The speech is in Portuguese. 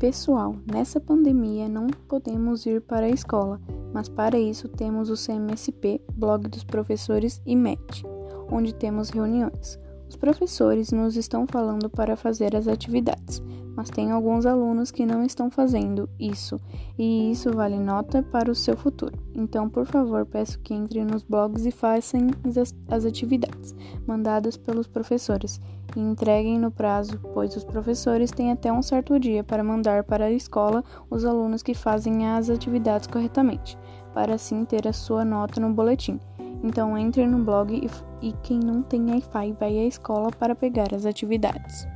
Pessoal, nessa pandemia não podemos ir para a escola, mas para isso temos o CMSP, blog dos professores e MET, onde temos reuniões. Os professores nos estão falando para fazer as atividades, mas tem alguns alunos que não estão fazendo isso, e isso vale nota para o seu futuro. Então, por favor, peço que entre nos blogs e façam as, as atividades mandadas pelos professores e entreguem no prazo, pois os professores têm até um certo dia para mandar para a escola os alunos que fazem as atividades corretamente, para assim ter a sua nota no boletim. Então entre no blog e, e quem não tem Wi-Fi vai à escola para pegar as atividades.